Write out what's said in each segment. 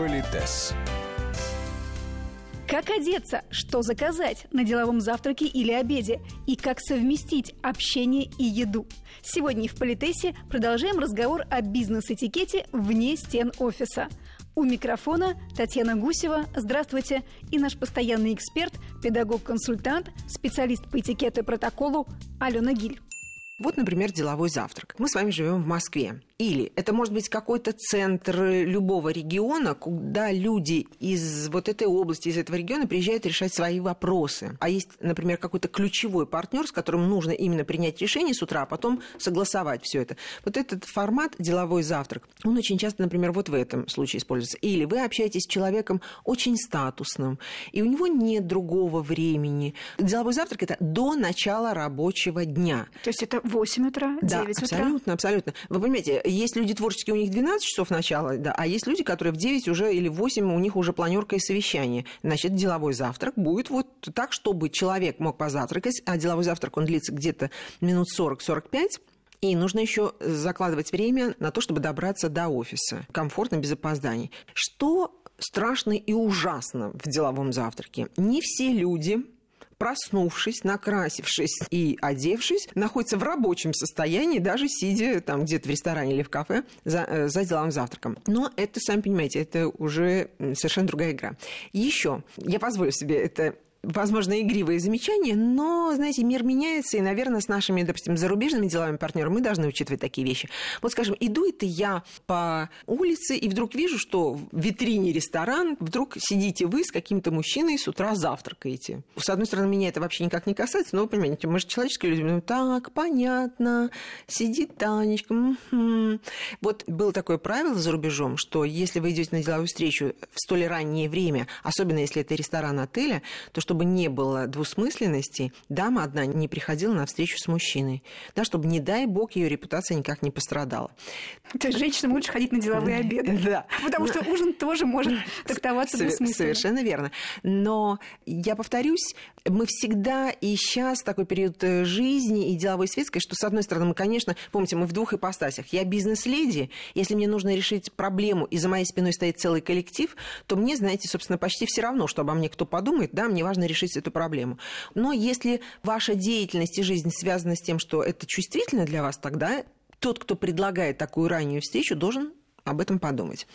Политес. Как одеться, что заказать на деловом завтраке или обеде и как совместить общение и еду. Сегодня в Политесе продолжаем разговор о бизнес-этикете вне стен офиса. У микрофона Татьяна Гусева. Здравствуйте. И наш постоянный эксперт, педагог-консультант, специалист по этикету и протоколу Алена Гиль. Вот, например, деловой завтрак. Мы с вами живем в Москве. Или это может быть какой-то центр любого региона, куда люди из вот этой области, из этого региона приезжают решать свои вопросы. А есть, например, какой-то ключевой партнер, с которым нужно именно принять решение с утра, а потом согласовать все это. Вот этот формат деловой завтрак, он очень часто, например, вот в этом случае используется. Или вы общаетесь с человеком очень статусным, и у него нет другого времени. Деловой завтрак это до начала рабочего дня. То есть это 8 утра, 9 да, утра? абсолютно, абсолютно. Вы понимаете, есть люди творческие, у них 12 часов начала, да, а есть люди, которые в 9 уже или в 8 у них уже планерка и совещание. Значит, деловой завтрак будет вот так, чтобы человек мог позавтракать, а деловой завтрак, он длится где-то минут 40-45, и нужно еще закладывать время на то, чтобы добраться до офиса комфортно, без опозданий. Что страшно и ужасно в деловом завтраке? Не все люди проснувшись, накрасившись и одевшись, находится в рабочем состоянии, даже сидя там где-то в ресторане или в кафе за, э, за деловым завтраком. Но это, сами понимаете, это уже совершенно другая игра. Еще я позволю себе это возможно, игривые замечания, но, знаете, мир меняется, и, наверное, с нашими, допустим, зарубежными деловыми партнерами мы должны учитывать такие вещи. Вот, скажем, иду это я по улице, и вдруг вижу, что в витрине ресторан, вдруг сидите вы с каким-то мужчиной с утра завтракаете. С одной стороны, меня это вообще никак не касается, но вы понимаете, мы же человеческие люди, ну, так, понятно, сидит Танечка. Угу. Вот было такое правило за рубежом, что если вы идете на деловую встречу в столь раннее время, особенно если это ресторан отеля, то чтобы не было двусмысленности, дама одна не приходила на встречу с мужчиной, да, чтобы, не дай бог, ее репутация никак не пострадала. То есть женщинам лучше ходить на деловые обеды. Да. Потому что ужин тоже может трактоваться двусмысленно. Совершенно верно. Но я повторюсь, мы всегда и сейчас такой период э, жизни и деловой светской, что, с одной стороны, мы, конечно, помните, мы в двух ипостасях. Я бизнес-леди, если мне нужно решить проблему, и за моей спиной стоит целый коллектив, то мне, знаете, собственно, почти все равно, что обо мне кто подумает, да, мне важно важно решить эту проблему. Но если ваша деятельность и жизнь связана с тем, что это чувствительно для вас, тогда тот, кто предлагает такую раннюю встречу, должен об этом подумать.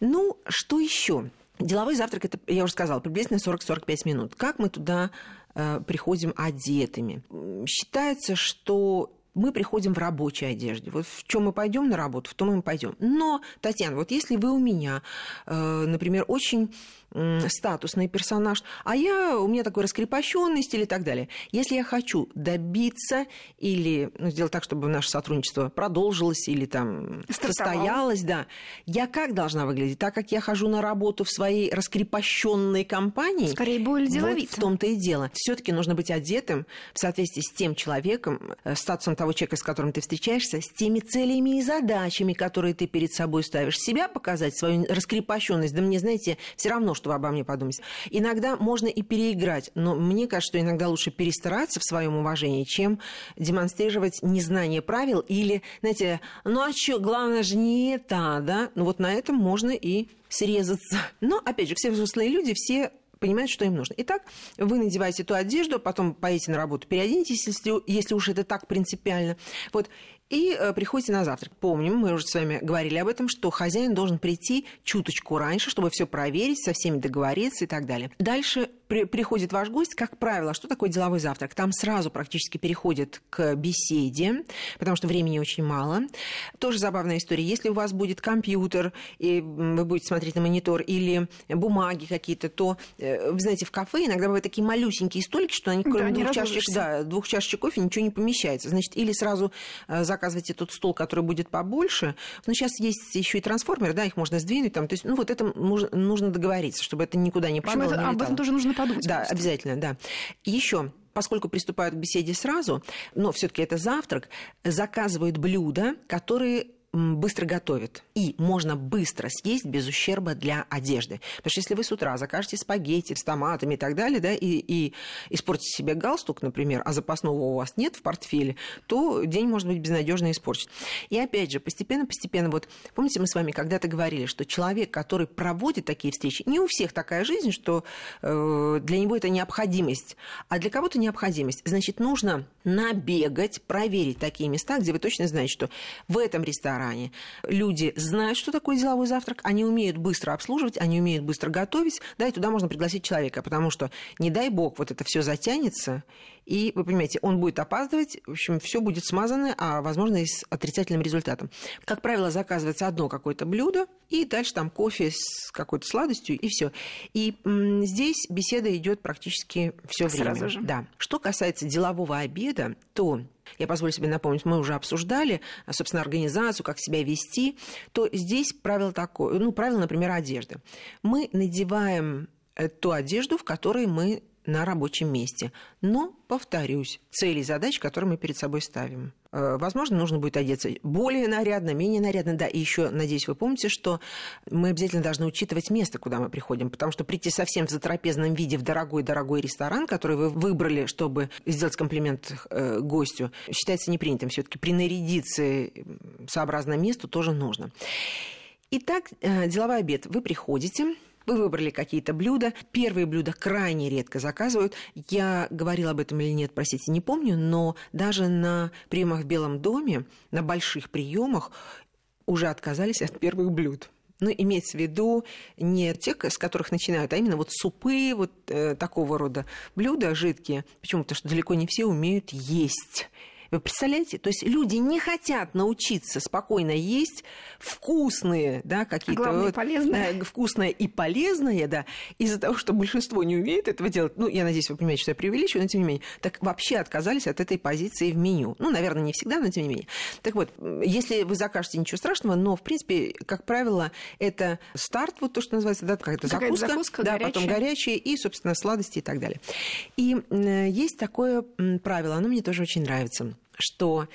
Ну, что еще? Деловой завтрак, это, я уже сказала, приблизительно 40-45 минут. Как мы туда э, приходим одетыми? Считается, что мы приходим в рабочей одежде. Вот в чем мы пойдем на работу, в том мы пойдем. Но, Татьяна, вот если вы у меня, э, например, очень статусный персонаж, а я, у меня такой раскрепощенный стиль и так далее. Если я хочу добиться или ну, сделать так, чтобы наше сотрудничество продолжилось или там состоялось, да, я как должна выглядеть? Так как я хожу на работу в своей раскрепощенной компании, скорее более деловито. Вот в том-то и дело. Все-таки нужно быть одетым в соответствии с тем человеком, э, статусом того человека, с которым ты встречаешься, с теми целями и задачами, которые ты перед собой ставишь. Себя показать, свою раскрепощенность. Да мне, знаете, все равно, что вы обо мне подумаете. Иногда можно и переиграть, но мне кажется, что иногда лучше перестараться в своем уважении, чем демонстрировать незнание правил или, знаете, ну а что, главное же не это, да? Ну вот на этом можно и срезаться. Но, опять же, все взрослые люди, все понимают, что им нужно. Итак, вы надеваете эту одежду, потом поедете на работу, переоденетесь, если, если уж это так принципиально. Вот, и э, приходите на завтрак. Помним, мы уже с вами говорили об этом, что хозяин должен прийти чуточку раньше, чтобы все проверить, со всеми договориться и так далее. Дальше при, приходит ваш гость, как правило, что такое деловой завтрак? Там сразу практически переходит к беседе, потому что времени очень мало. Тоже забавная история. Если у вас будет компьютер, и вы будете смотреть на монитор, или бумаги какие-то, то, э, вы знаете, в кафе иногда бывают такие малюсенькие столики, что они, кроме да, двух, чашечек, да, двух чашечек кофе, ничего не помещается. Значит, или сразу э, заказывайте тот стол, который будет побольше. Но сейчас есть еще и трансформеры, да, их можно сдвинуть. Там, то есть, ну, вот это нужно договориться, чтобы это никуда не падало. Это, не об этом тоже нужно подумать. Да, просто. обязательно, да. Еще поскольку приступают к беседе сразу, но все-таки это завтрак, заказывают блюда, которые быстро готовят. И можно быстро съесть без ущерба для одежды. Потому что если вы с утра закажете спагетти с томатами и так далее, да, и, и испортите себе галстук, например, а запасного у вас нет в портфеле, то день может быть безнадежно испорчен. И опять же, постепенно-постепенно, вот помните, мы с вами когда-то говорили, что человек, который проводит такие встречи, не у всех такая жизнь, что э, для него это необходимость, а для кого-то необходимость. Значит, нужно набегать, проверить такие места, где вы точно знаете, что в этом ресторане люди знают, что такое деловой завтрак, они умеют быстро обслуживать, они умеют быстро готовить, да, и туда можно пригласить человека, потому что, не дай бог, вот это все затянется, и, вы понимаете, он будет опаздывать, в общем, все будет смазано, а, возможно, и с отрицательным результатом. Как правило, заказывается одно какое-то блюдо, и дальше там кофе с какой-то сладостью, и все. И м- здесь беседа идет практически все время. Сразу же. Да. Что касается делового обеда, то я позволю себе напомнить, мы уже обсуждали, собственно, организацию, как себя вести, то здесь правило такое, ну, правило, например, одежды. Мы надеваем э, ту одежду, в которой мы на рабочем месте. Но, повторюсь, цели и задачи, которые мы перед собой ставим. Э, возможно, нужно будет одеться более нарядно, менее нарядно. Да, и еще, надеюсь, вы помните, что мы обязательно должны учитывать место, куда мы приходим, потому что прийти совсем в затрапезном виде в дорогой-дорогой ресторан, который вы выбрали, чтобы сделать комплимент э, гостю, считается непринятым. Все-таки принарядиться сообразно месту тоже нужно. Итак, э, деловой обед. Вы приходите, вы выбрали какие-то блюда. Первые блюда крайне редко заказывают. Я говорила об этом или нет, простите, не помню, но даже на приемах в Белом доме, на больших приемах уже отказались от первых блюд. Ну, имеется в виду не тех, с которых начинают, а именно вот супы, вот э, такого рода блюда жидкие. Почему? Потому что далеко не все умеют есть. Вы представляете? То есть люди не хотят научиться спокойно есть вкусные, да, какие-то... Вот, полезные. Да, вкусное и полезное, да, из-за того, что большинство не умеет этого делать, ну, я надеюсь, вы понимаете, что я преувеличиваю, но тем не менее, так вообще отказались от этой позиции в меню. Ну, наверное, не всегда, но тем не менее. Так вот, если вы закажете, ничего страшного, но, в принципе, как правило, это старт, вот то, что называется, да, какая-то закуска, закуска да, горячая. потом горячие и, собственно, сладости и так далее. И есть такое правило, оно мне тоже очень нравится что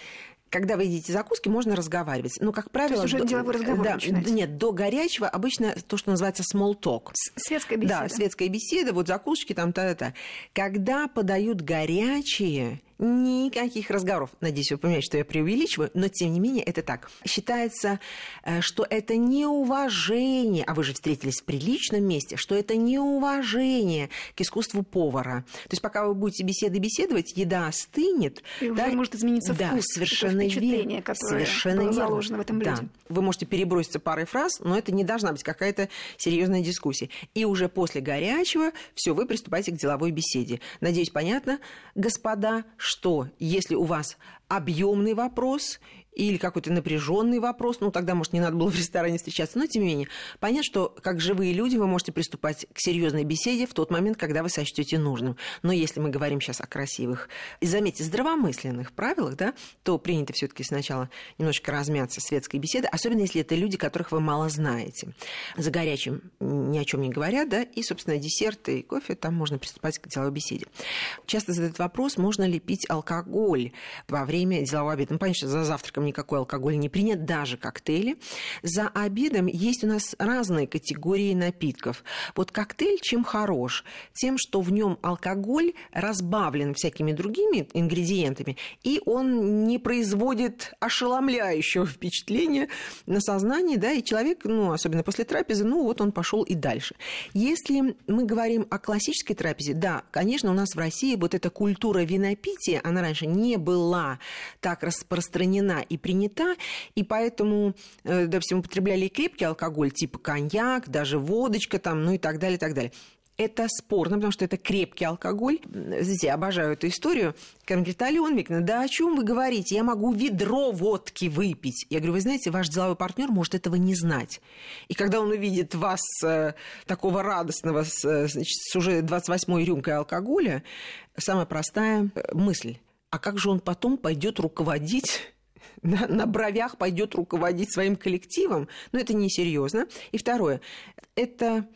когда вы едите закуски, можно разговаривать. Но, как правило... То есть уже деловой разговор да. Нет, до горячего обычно то, что называется small talk. Светская беседа. Да, светская беседа, вот закусочки там, та-та-та. Когда подают горячие, Никаких разговоров. Надеюсь, вы понимаете, что я преувеличиваю, но тем не менее это так. Считается, э, что это неуважение, а вы же встретились в приличном месте, что это неуважение к искусству повара. То есть пока вы будете беседы беседовать, еда остынет. И да, уже может измениться да, вкус, совершенно впечатление, верно. которое совершенно было заложено в этом блюде. Да. Вы можете переброситься парой фраз, но это не должна быть какая-то серьезная дискуссия. И уже после горячего все, вы приступаете к деловой беседе. Надеюсь, понятно, господа, что если у вас объемный вопрос или какой-то напряженный вопрос, ну тогда, может, не надо было в ресторане встречаться, но тем не менее, понятно, что как живые люди вы можете приступать к серьезной беседе в тот момент, когда вы сочтете нужным. Но если мы говорим сейчас о красивых и, заметьте, здравомысленных правилах, да, то принято все-таки сначала немножечко размяться светской беседы, особенно если это люди, которых вы мало знаете. За горячим ни о чем не говорят, да, и, собственно, десерты и кофе, там можно приступать к деловой беседе. Часто задают вопрос, можно ли пить алкоголь во время делового обеда. Ну, понятно, что за завтраком никакой алкоголь не принят, даже коктейли. За обедом есть у нас разные категории напитков. Вот коктейль чем хорош? Тем, что в нем алкоголь разбавлен всякими другими ингредиентами, и он не производит ошеломляющего впечатления на сознание, да, и человек, ну, особенно после трапезы, ну, вот он пошел и дальше. Если мы говорим о классической трапезе, да, конечно, у нас в России вот эта культура винопития, она раньше не была так распространена принята, и поэтому, э, допустим, употребляли и крепкий алкоголь, типа коньяк, даже водочка там, ну и так далее, и так далее. Это спорно, потому что это крепкий алкоголь. Знаете, я обожаю эту историю. Когда говорит, Алена Викторовна, да о чем вы говорите? Я могу ведро водки выпить. Я говорю, вы знаете, ваш деловой партнер может этого не знать. И когда он увидит вас э, такого радостного с, э, значит, с уже 28-й рюмкой алкоголя, самая простая э, мысль. А как же он потом пойдет руководить на, на бровях пойдет руководить своим коллективом, но это несерьезно. И второе, это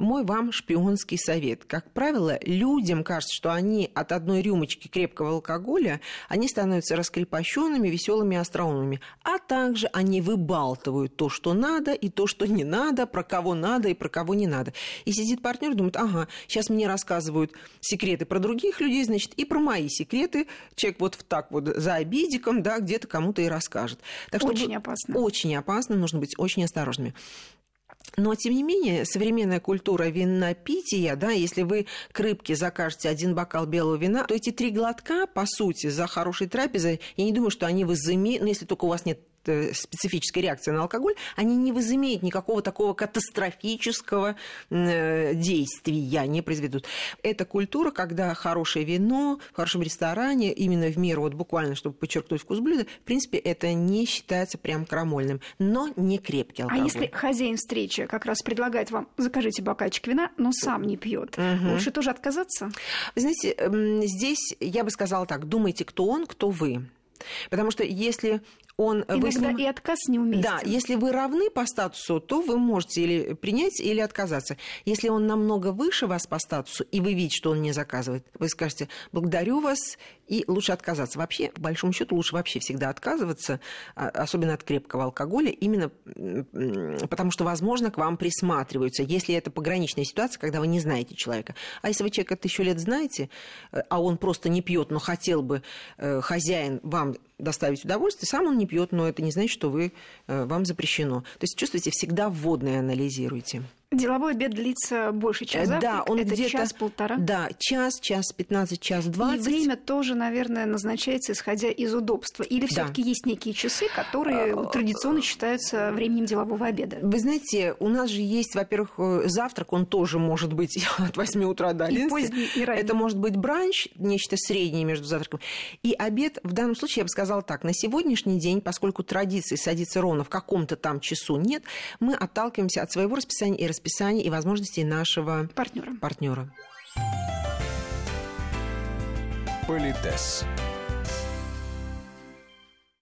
мой вам шпионский совет. Как правило, людям кажется, что они от одной рюмочки крепкого алкоголя, они становятся раскрепощенными, веселыми остроумными. А также они выбалтывают то, что надо, и то, что не надо, про кого надо и про кого не надо. И сидит партнер, думает, ага, сейчас мне рассказывают секреты про других людей, значит, и про мои секреты. Человек вот так вот за обидиком, да, где-то кому-то и расскажет. Так что очень опасно. Очень опасно, нужно быть очень осторожными. Но, тем не менее, современная культура винопития, да, если вы к рыбке закажете один бокал белого вина, то эти три глотка, по сути, за хорошей трапезой, я не думаю, что они возымеют, ну, если только у вас нет специфической реакции на алкоголь, они не возымеют никакого такого катастрофического э, действия, не произведут. Это культура, когда хорошее вино в хорошем ресторане, именно в меру, вот буквально, чтобы подчеркнуть вкус блюда, в принципе, это не считается прям крамольным, но не крепкий алкоголь. А если хозяин встречи как раз предлагает вам, закажите бокальчик вина, но сам не пьет, угу. лучше тоже отказаться? Вы знаете, здесь я бы сказала так, думайте, кто он, кто вы. Потому что если он... Иногда вы ним... и отказ не уместен. Да, если вы равны по статусу, то вы можете или принять, или отказаться. Если он намного выше вас по статусу, и вы видите, что он не заказывает, вы скажете, благодарю вас, и лучше отказаться. Вообще, по большому счету, лучше вообще всегда отказываться, а, особенно от крепкого алкоголя, именно потому что, возможно, к вам присматриваются, если это пограничная ситуация, когда вы не знаете человека. А если вы человека тысячу лет знаете, э, а он просто не пьет, но хотел бы э, хозяин вам доставить удовольствие, сам он не пьет, но это не значит, что вы, э, вам запрещено. То есть чувствуете, всегда вводные анализируйте. Деловой обед длится больше. Э, да, он это где-то час-полтора. Да, час, час пятнадцать, час двадцать. И время тоже, наверное, назначается исходя из удобства. Или все-таки да. есть некие часы, которые а, традиционно считаются временем делового обеда. Вы знаете, у нас же есть, во-первых, э, завтрак, он тоже может быть от 8 утра до 11. И поздний, и ранний. Это может быть бранч, нечто среднее между завтраком. И обед, в данном случае, я бы сказала так, на сегодняшний день, поскольку традиции садиться ровно в каком-то там часу нет, мы отталкиваемся от своего расписания и расписания расписаний и возможностей нашего партнера. партнера. Политес.